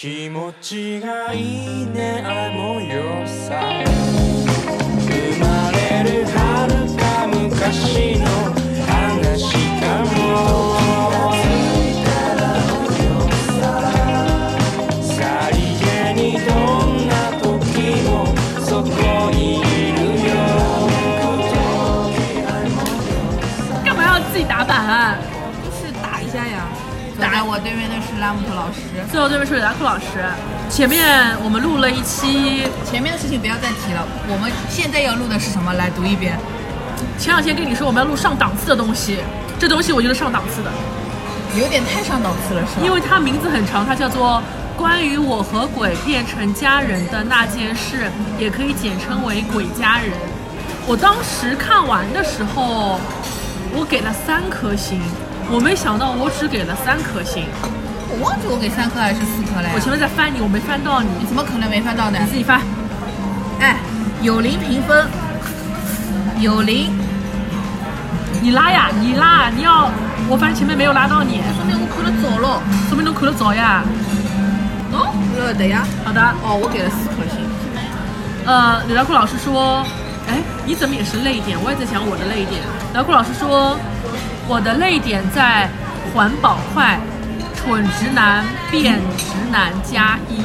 気持ちがいいねあの夜さ生まれる遥か昔の話かもさりげにどんな時もそこにいるよ干嘛要自己打板啊？是打一下呀。坐在我对面的是拉姆特老师。最后对面是李达库老师，前面我们录了一期，前面的事情不要再提了，我们现在要录的是什么？来读一遍。前两天跟你说我们要录上档次的东西，这东西我觉得上档次的，有点太上档次了，是吧？因为它名字很长，它叫做《关于我和鬼变成家人的那件事》，也可以简称为《鬼家人》。我当时看完的时候，我给了三颗星，我没想到我只给了三颗星。我忘记我给三颗还是四颗了呀。我前面在翻你，我没翻到你，你怎么可能没翻到呢你？自己翻。哎，有零评分，有零，你拉呀，你拉，你要，我反正前面没有拉到你，说明我扣的早了。说明侬看得早呀。哦，呃，对呀。好的，哦，我给了四颗星。呃，李大库老师说，哎，你怎么也是泪点？我也在想我的泪点。李大库老师说，我的泪点在环保快，蠢直男变直男加一。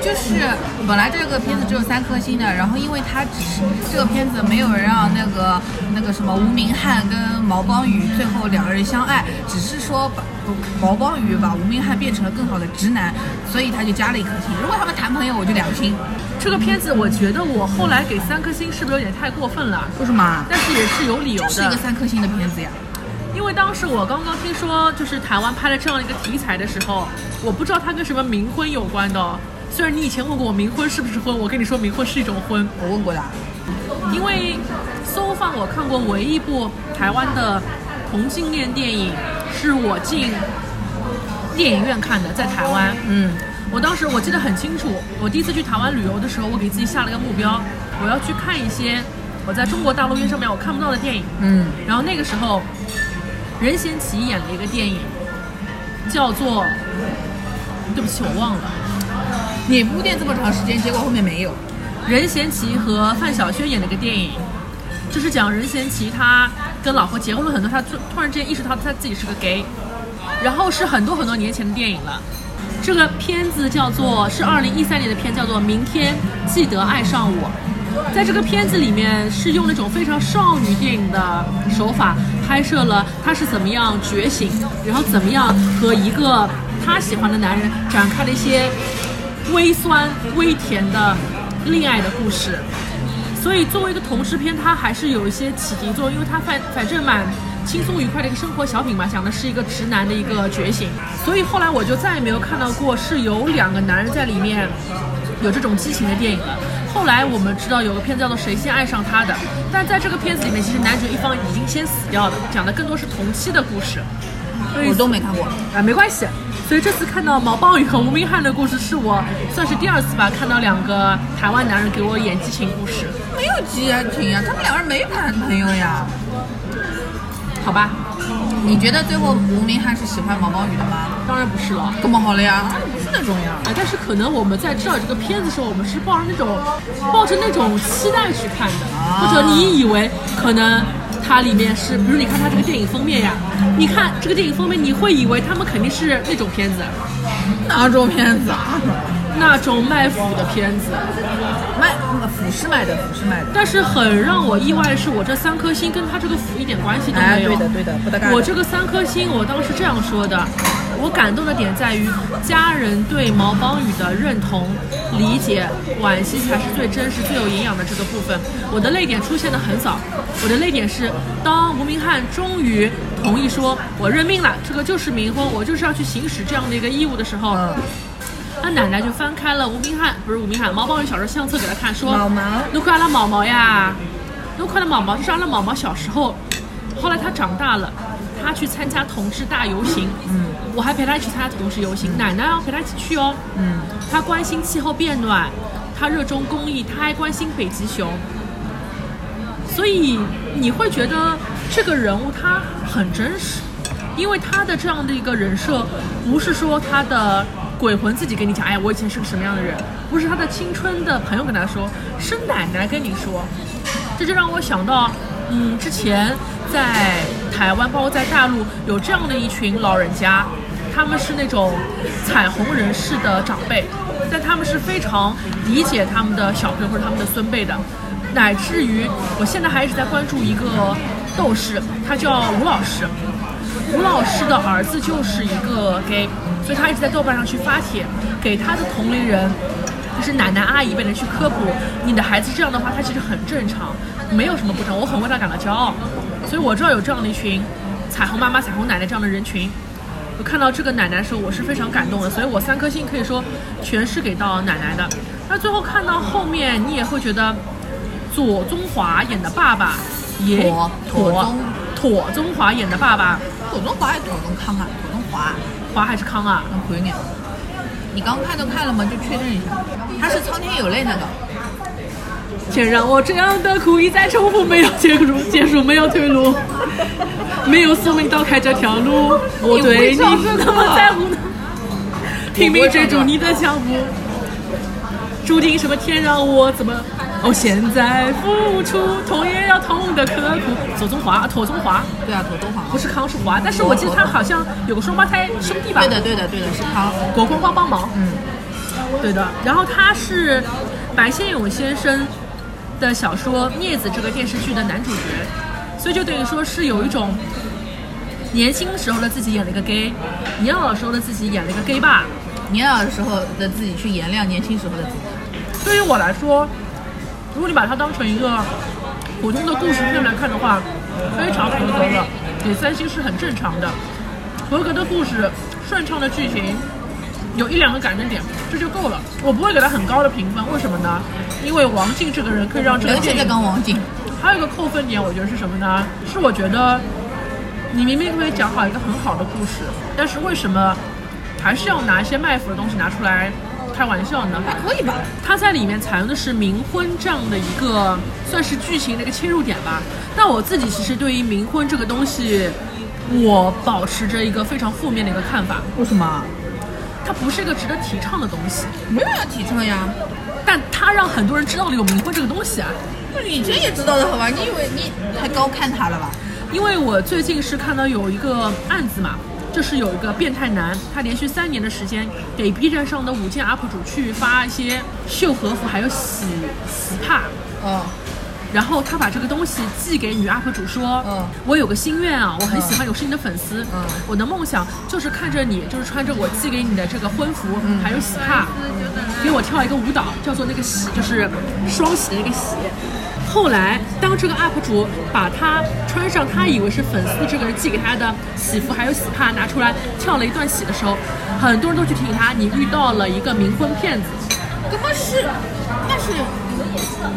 就是本来这个片子只有三颗星的，然后因为它只是这个片子没有让那个那个什么吴明翰跟毛邦宇最后两个人相爱，只是说把毛邦宇把吴明翰变成了更好的直男，所以他就加了一颗星。如果他们谈朋友，我就两星。这个片子，我觉得我后来给三颗星是不是有点太过分了？为什么？但是也是有理由就是一个，三颗星的片子呀。因为当时我刚刚听说就是台湾拍了这样一个题材的时候，我不知道它跟什么冥婚有关的哦。虽然你以前问过我冥婚是不是婚，我跟你说冥婚是一种婚，我问过的。因为搜放我看过唯一一部台湾的同性恋电影，是我进电影院看的，在台湾。嗯，我当时我记得很清楚，我第一次去台湾旅游的时候，我给自己下了一个目标，我要去看一些我在中国大陆院上面我看不到的电影。嗯，然后那个时候，任贤齐演了一个电影，叫做……对不起，我忘了。你铺垫这么长时间，结果后面没有。任贤齐和范晓萱演了一个电影，就是讲任贤齐他跟老婆结婚了很多，他突突然之间意识到他自己是个 gay，然后是很多很多年前的电影了。这个片子叫做是二零一三年的片，叫做《明天记得爱上我》。在这个片子里面是用那种非常少女电影的手法拍摄了他是怎么样觉醒，然后怎么样和一个他喜欢的男人展开了一些微酸微甜的恋爱的故事。所以作为一个同志片，它还是有一些启迪作用，因为它反反正蛮轻松愉快的一个生活小品嘛，讲的是一个直男的一个觉醒。所以后来我就再也没有看到过是有两个男人在里面有这种激情的电影了。后来我们知道有个片子叫做《谁先爱上他的》，但在这个片子里面，其实男主一方已经先死掉了，讲的更多是同期的故事。所以我都没看过。啊，没关系。所以这次看到毛邦宇和吴明翰的故事，是我算是第二次吧，看到两个台湾男人给我演激情故事。没有激情呀，他们两个人没谈朋友呀。好吧，你觉得最后吴明翰是喜欢毛毛雨的吗？当然不是了。这么好了呀，不是那种呀。哎，但是可能我们在知道这个片子的时候，我们是抱着那种抱着那种期待去看的，或者你以为可能它里面是，比如你看它这个电影封面呀，你看这个电影封面，你会以为他们肯定是那种片子，哪种片子啊？那种卖腐的片子。卖腐是卖的，腐是卖的。但是很让我意外的是，我这三颗星跟他这个腐一点关系都哎，没有。对的对的，不得干。我这个三颗星，我当时这样说的，我感动的点在于家人对毛邦宇的认同、理解、惋惜才是最真实、最有营养的这个部分。我的泪点出现的很早，我的泪点是当吴明翰终于同意说我认命了，这个就是冥婚，我就是要去行使这样的一个义务的时候。嗯，他奶奶就翻开了吴明翰，不是吴明翰，毛邦宇小时候相册给他看，说毛毛侬看阿拉毛毛呀，侬看阿拉毛毛，这是阿拉毛毛小时候。后来他长大了，他去参加同志大游行，嗯，我还陪他一起参加同志游行，奶奶要陪他一起去哦，嗯，他关心气候变暖，他热衷公益，他还关心北极熊。所以你会觉得这个人物他很真实，因为他的这样的一个人设，不是说他的鬼魂自己跟你讲，哎，我以前是个什么样的人，不是他的青春的朋友跟他说，是奶奶跟你说，这就让我想到，嗯，之前在台湾，包括在大陆，有这样的一群老人家，他们是那种彩虹人士的长辈，但他们是非常理解他们的小朋友或者他们的孙辈的，乃至于我现在还一直在关注一个斗士，他叫吴老师。吴老师的儿子就是一个 gay，所以他一直在豆瓣上去发帖，给他的同龄人，就是奶奶阿姨辈的去科普，你的孩子这样的话，他其实很正常，没有什么不正常，我很为他感到骄傲。所以我知道有这样的一群彩虹妈妈、彩虹奶奶这样的人群。我看到这个奶奶的时候，我是非常感动的，所以我三颗星可以说全是给到奶奶的。那最后看到后面，你也会觉得左宗华演的爸爸也妥妥宗妥宗华演的爸爸左宗华还是妥中康啊？左宗华，华还是康啊？能回你。你刚看都看了吗？就确认一下，他是苍天有泪那个。请让我这样的苦一再重复，没有结束，结束没有退路，没有宿命刀开这条路，我对你是那么在乎呢，拼命追逐你的脚步，注定什么天让我怎么？哦，现在付出，痛也要痛的刻苦。左宗华，妥宗华，对啊，妥中华。不是康是华，但是我记得他好像有个双胞胎兄弟吧？对的，对的，对的，是康。国光帮帮忙。嗯，对的，然后他是白先勇先生的小说《镊子》这个电视剧的男主角，所以就等于说是有一种年轻时候的自己演了一个 gay，年老的时候的自己演了一个 gay 爸。年老的时候的自己去原谅年轻时候的自己。对于我来说，如果你把它当成一个普通的故事片来看的话，非常合格的，给三星是很正常的。合格的故事，顺畅的剧情，有一两个感人点，这就够了。我不会给他很高的评分，为什么呢？因为王静这个人可以让这个尤其是电影跟王静，还有一个扣分点，我觉得是什么呢？是我觉得你明明可以讲好一个很好的故事，但是为什么还是要拿一些卖腐的东西拿出来开玩笑呢？还可以吧？它在里面采用的是冥婚这样的一个算是剧情的一个切入点吧。但我自己其实对于冥婚这个东西，我保持着一个非常负面的一个看法，为什么？它不是一个值得提倡的东西，没有要提倡呀。但它让很多人知道了有冥婚这个东西啊。那你这也知道的好吧？你以为你太高看他了吧？因为我最近是看到有一个案子嘛，就是有一个变态男，他连续三年的时间给 B 站上的五件 UP 主去发一些秀和服，还有洗洗帕，嗯，然后他把这个东西寄给女 UP 主说，嗯。我有个心愿啊，我很喜欢你，我是你的粉丝，嗯。我的梦想就是看着你，就是穿着我寄给你的这个婚服，嗯。还有喜帕，给我跳一个舞蹈，叫做那个喜，就是双喜的那个喜。后来，当这个 UP 主把他穿上他以为是粉丝这个人寄给他的喜服还有喜帕拿出来跳了一段喜的时候，很多人都去提醒他，你遇到了一个冥婚骗子。根本是那是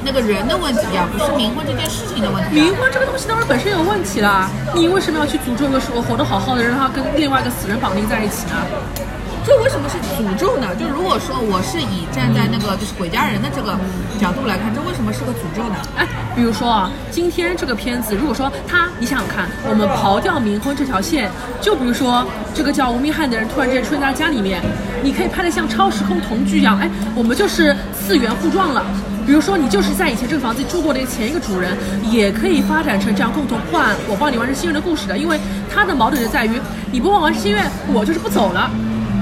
那个人的问题啊，不是冥婚这件事情的问题啊。冥婚这个东西当然本身有问题啦，你为什么要去诅咒一个说活得好好的人，让他跟另外一个死人绑定在一起呢？这为什么是诅咒呢？就如果说我是以站在那个就是鬼家人的这个角度来看，这为什么是个诅咒呢？哎，比如说啊，今天这个片子，如果说他，你想想看，我们刨掉冥婚这条线，就比如说这个叫吴明翰的人突然间出现在家里面，你可以拍得像超时空同居一样，哎，我们就是次元互撞了。比如说，你就是在以前这个房子住过的前一个主人，也可以发展成这样共同破案，我帮你完成心愿的故事的。因为他的矛盾就在于，你不帮我完成心愿，我就是不走了，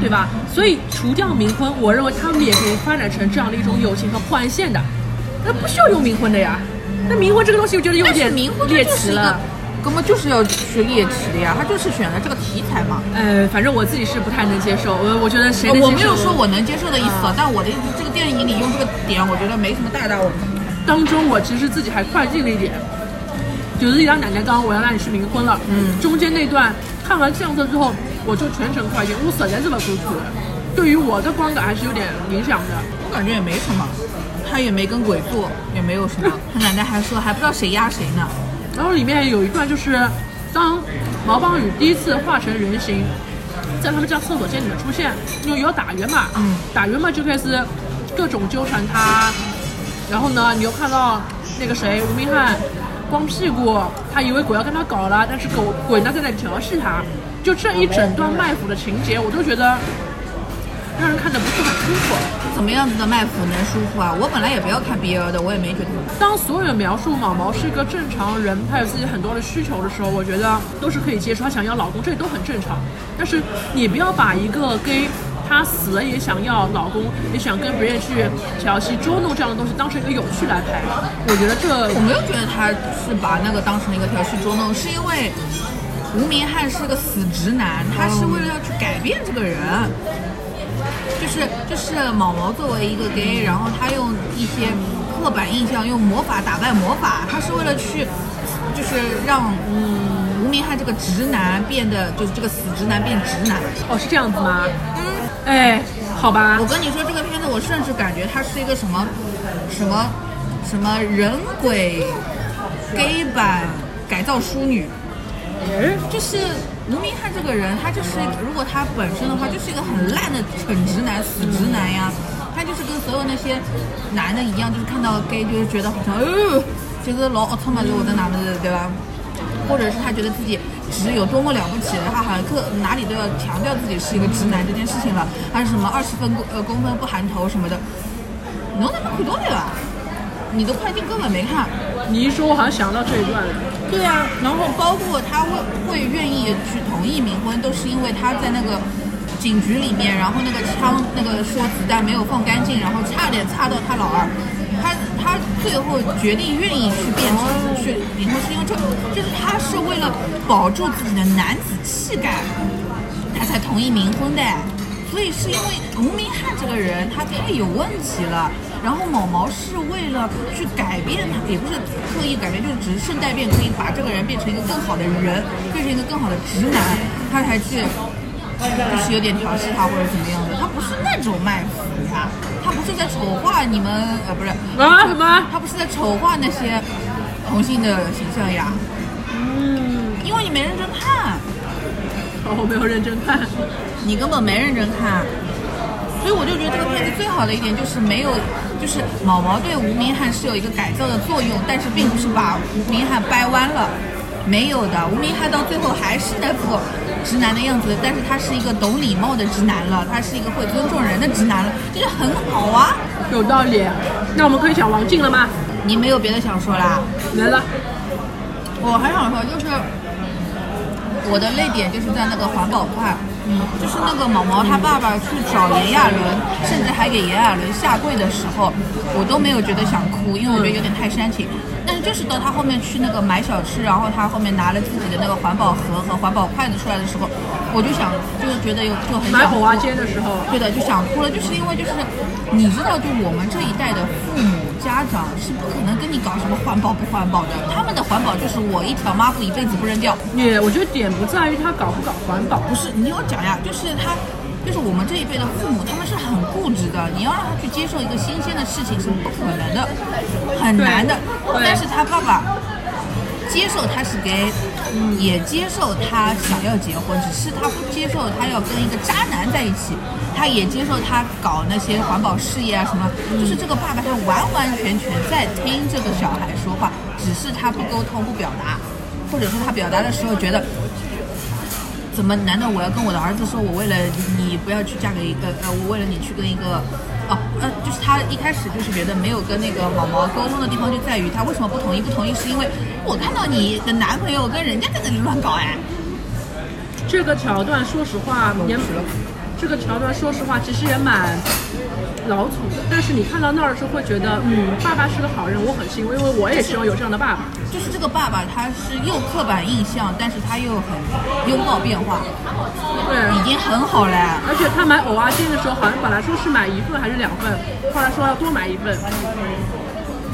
对吧？所以除掉冥婚，我认为他们也可以发展成这样的一种友情和破案线的。那不需要用冥婚的呀。那冥婚这个东西，我觉得有点猎奇了。，根本就是要去猎奇的呀，他就是选了这个题材嘛。呃，反正我自己是不太能接受，我我觉得谁能接受？我没有说我能接受的意思，啊，但我的意思，这个电影里用这个点，我觉得没什么太大问题。当中，我其实自己还快进了一点，就是一张奶奶刚我要让你去冥婚了，嗯中间那段看完相册之后，我就全程快进，我实在是不舒服，对于我的观感还是有点影响的。我感觉也没什么，他也没跟鬼做，也没有什么。他奶奶还说还不知道谁压谁呢。然后里面有一段就是，当毛邦宇第一次化成人形，在他们家厕所间里面出现，因为有打圆嘛，嗯打圆嘛就开始各种纠缠他，然后呢，你又看到那个谁吴明翰光屁股，他以为鬼要跟他搞了，但是狗鬼呢在那里调戏他，就这一整段卖腐的情节，我都觉得让人看着不是很舒服。怎么样子的卖腐能舒服啊？我本来也不要看 BL 的，我也没觉得。当所有人描述毛毛是一个正常人，他有自己很多的需求的时候，我觉得都是可以接受。他想要老公，这都很正常。但是你不要把一个 gay 他死了也想要老公，也想跟别人去调戏、捉弄这样的东西当成一个有趣来拍，我觉得这我没有觉得他是把那个当成一个调戏捉弄，是因为吴明翰是个死直男，他是为了要去改变这个人。就是就是毛毛作为一个 gay，然后他用一些刻板印象，用魔法打败魔法，他是为了去，就是让嗯吴明翰这个直男变得就是这个死直男变直男。哦是这样子吗？嗯，哎，好吧我，跟你说，这个片子我甚至感觉它是一个什么什么什么人鬼 gay 版改造淑女。就是吴明翰这个人，他就是如果他本身的话，就是一个很烂的蠢直男、死直男呀。他就是跟所有那些男的一样，就是看到 gay 就是觉得好像，呃，就是老奥特曼就我在哪的，对吧？或者是他觉得自己直有多么了不起，他好像各哪里都要强调自己是一个直男这件事情了，还是什么二十分公呃公分不含头什么的，侬他妈看到的吧？你的快进根本没看。你一说，我好像想到这一段了。对啊，然后包括他会会愿意去同意冥婚，都是因为他在那个警局里面，然后那个枪那个说子弹没有放干净，然后差点擦到他老二。他他最后决定愿意去变成去冥婚，是因为这就是他是为了保住自己的男子气概，他才同意冥婚的。所以是因为吴明翰这个人他太有问题了，然后毛毛是为了去改变他，也不是刻意改变，就是只是顺带变，可以把这个人变成一个更好的人，变成一个更好的直男，他才去就是有点调戏他或者怎么样的，他不是那种卖腐呀，他不是在丑化你们呃不是啊什么他不是在丑化那些同性的形象呀，嗯，因为你没认真看。哦，我没有认真看。你根本没认真看，所以我就觉得这个片子最好的一点就是没有，就是毛毛对吴明翰是有一个改造的作用，但是并不是把吴明翰掰弯了，没有的，吴明翰到最后还是那副直男的样子，但是他是一个懂礼貌的直男了，他是一个会尊重人的直男了，这就很好啊。有道理。那我们可以讲王静了吗？你没有别的想说啦？来了。我还想说，就是我的泪点就是在那个环保块，嗯，就是那个毛毛他爸爸去找炎亚纶，甚至还给炎亚纶下跪的时候，我都没有觉得想哭，因为我觉得有点太煽情。但是就是到他后面去那个买小吃，然后他后面拿了自己的那个环保盒和环保筷子出来的时候，我就想，就是觉得有就很买火蛙煎的时候，对的，就想哭了，就是因为就是你知道，就我们这一代的父母家长是不可能跟你搞什么环保不环保的，他们的环保就是我一条抹布一辈子不扔掉。也我觉得点不在于他搞不搞环保，不是，你听我讲呀，就是他，就是我们这一辈的父母，他们是很固执的。你要让他去接受一个新鲜的事情是不可能的，很难的。但是他爸爸接受他是 gay，也接受他想要结婚，只是他不接受他要跟一个渣男在一起。他也接受他搞那些环保事业啊什么，就是这个爸爸他完完全全在听这个小孩说话，只是他不沟通不表达，或者说他表达的时候觉得怎么？难道我要跟我的儿子说，我为了你不要去嫁给一个呃，我为了你去跟一个哦呃，就是他一开始就是觉得没有跟那个毛毛沟通的地方就在于他为什么不同意？不同意是因为我看到你的男朋友跟人家在那里乱搞哎，这个桥段说实话也这个桥段说实话其实也蛮老土的，但是你看到那儿的时候会觉得，嗯，爸爸是个好人，我很欣慰，因为我也希望有这样的爸爸。就是这个爸爸他是又刻板印象，但是他又很拥抱变化，对，已经很好了。而且他买藕蛙煎的时候，好像本来说是买一份还是两份，后来说要多买一份。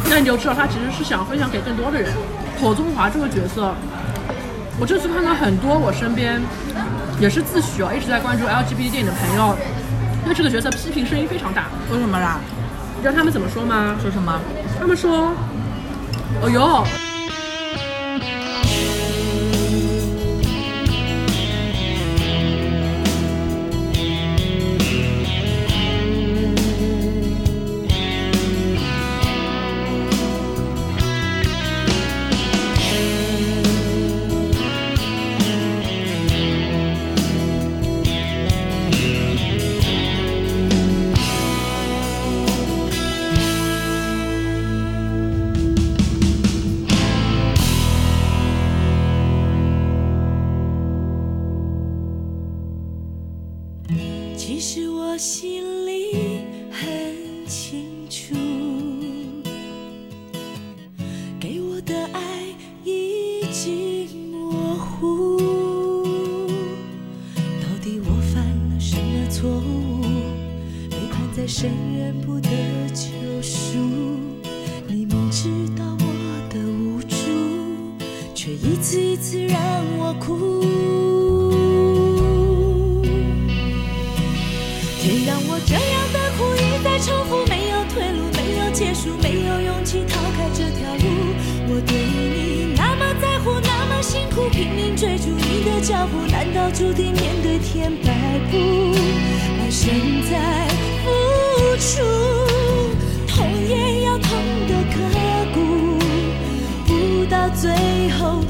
那你就知道他其实是想分享给更多的人。火宗华这个角色，我这次看到很多我身边也是自诩啊一直在关注 LGBT 电影的朋友，对这个角色批评声音非常大。为什么啦？你知道他们怎么说吗？说什么？他们说，哦心里很清楚给我的爱已经模糊到底我犯了什么错误被判在深渊不得救赎你明知道我的无助却一次一次让脚步，难道注定面对天摆布？而现在付出，痛也要痛得刻骨，不到最后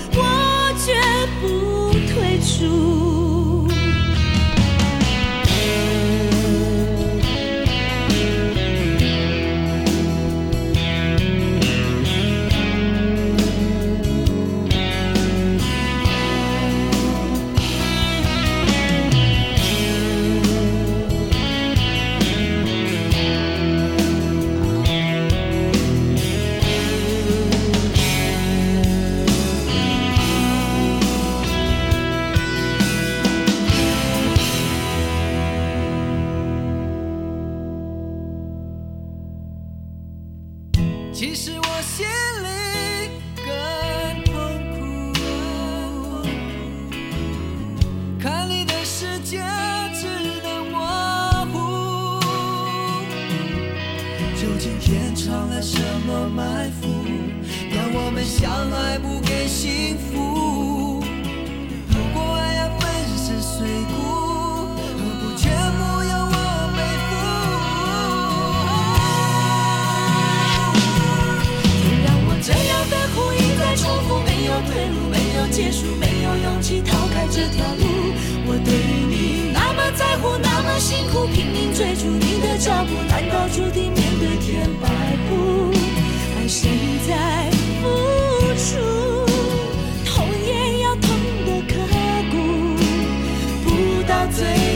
么埋伏，让我们相爱不给幸福？如果爱要粉身碎骨，何不全部由我背负？天让我这样的苦一再重复，没有退路，没有结束，没有勇气逃开这条路。我对你那么在乎，那么辛苦，拼命追逐你的脚步，难道注定面对天摆布谁在付出痛也要痛的刻骨不到最